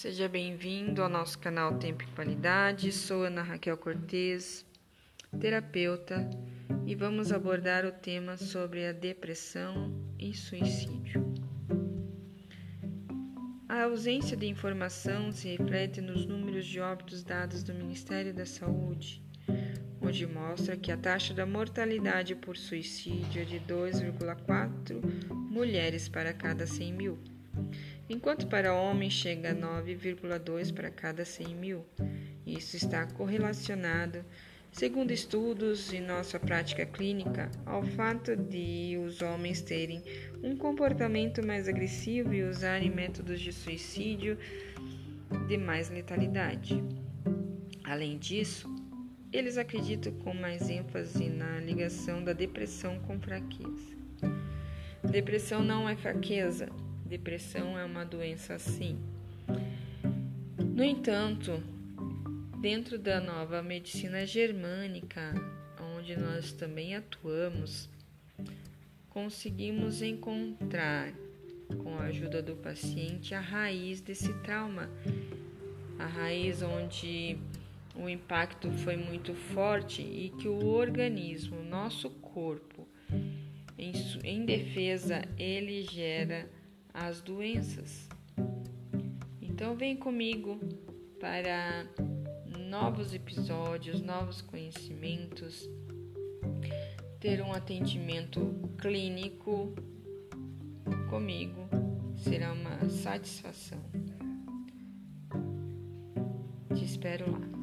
Seja bem-vindo ao nosso canal Tempo e Qualidade. Sou Ana Raquel Cortez, terapeuta, e vamos abordar o tema sobre a depressão e suicídio. A ausência de informação se reflete nos números de óbitos dados do Ministério da Saúde, onde mostra que a taxa da mortalidade por suicídio é de 2,4 mulheres para cada 100 mil enquanto para homens chega a 9,2 para cada 100 mil. Isso está correlacionado, segundo estudos e nossa prática clínica, ao fato de os homens terem um comportamento mais agressivo e usarem métodos de suicídio de mais letalidade. Além disso, eles acreditam com mais ênfase na ligação da depressão com fraqueza. Depressão não é fraqueza, Depressão é uma doença assim. No entanto, dentro da nova medicina germânica, onde nós também atuamos, conseguimos encontrar, com a ajuda do paciente, a raiz desse trauma, a raiz onde o impacto foi muito forte e que o organismo, o nosso corpo, em, em defesa, ele gera as doenças. Então vem comigo para novos episódios, novos conhecimentos, ter um atendimento clínico comigo será uma satisfação. Te espero lá.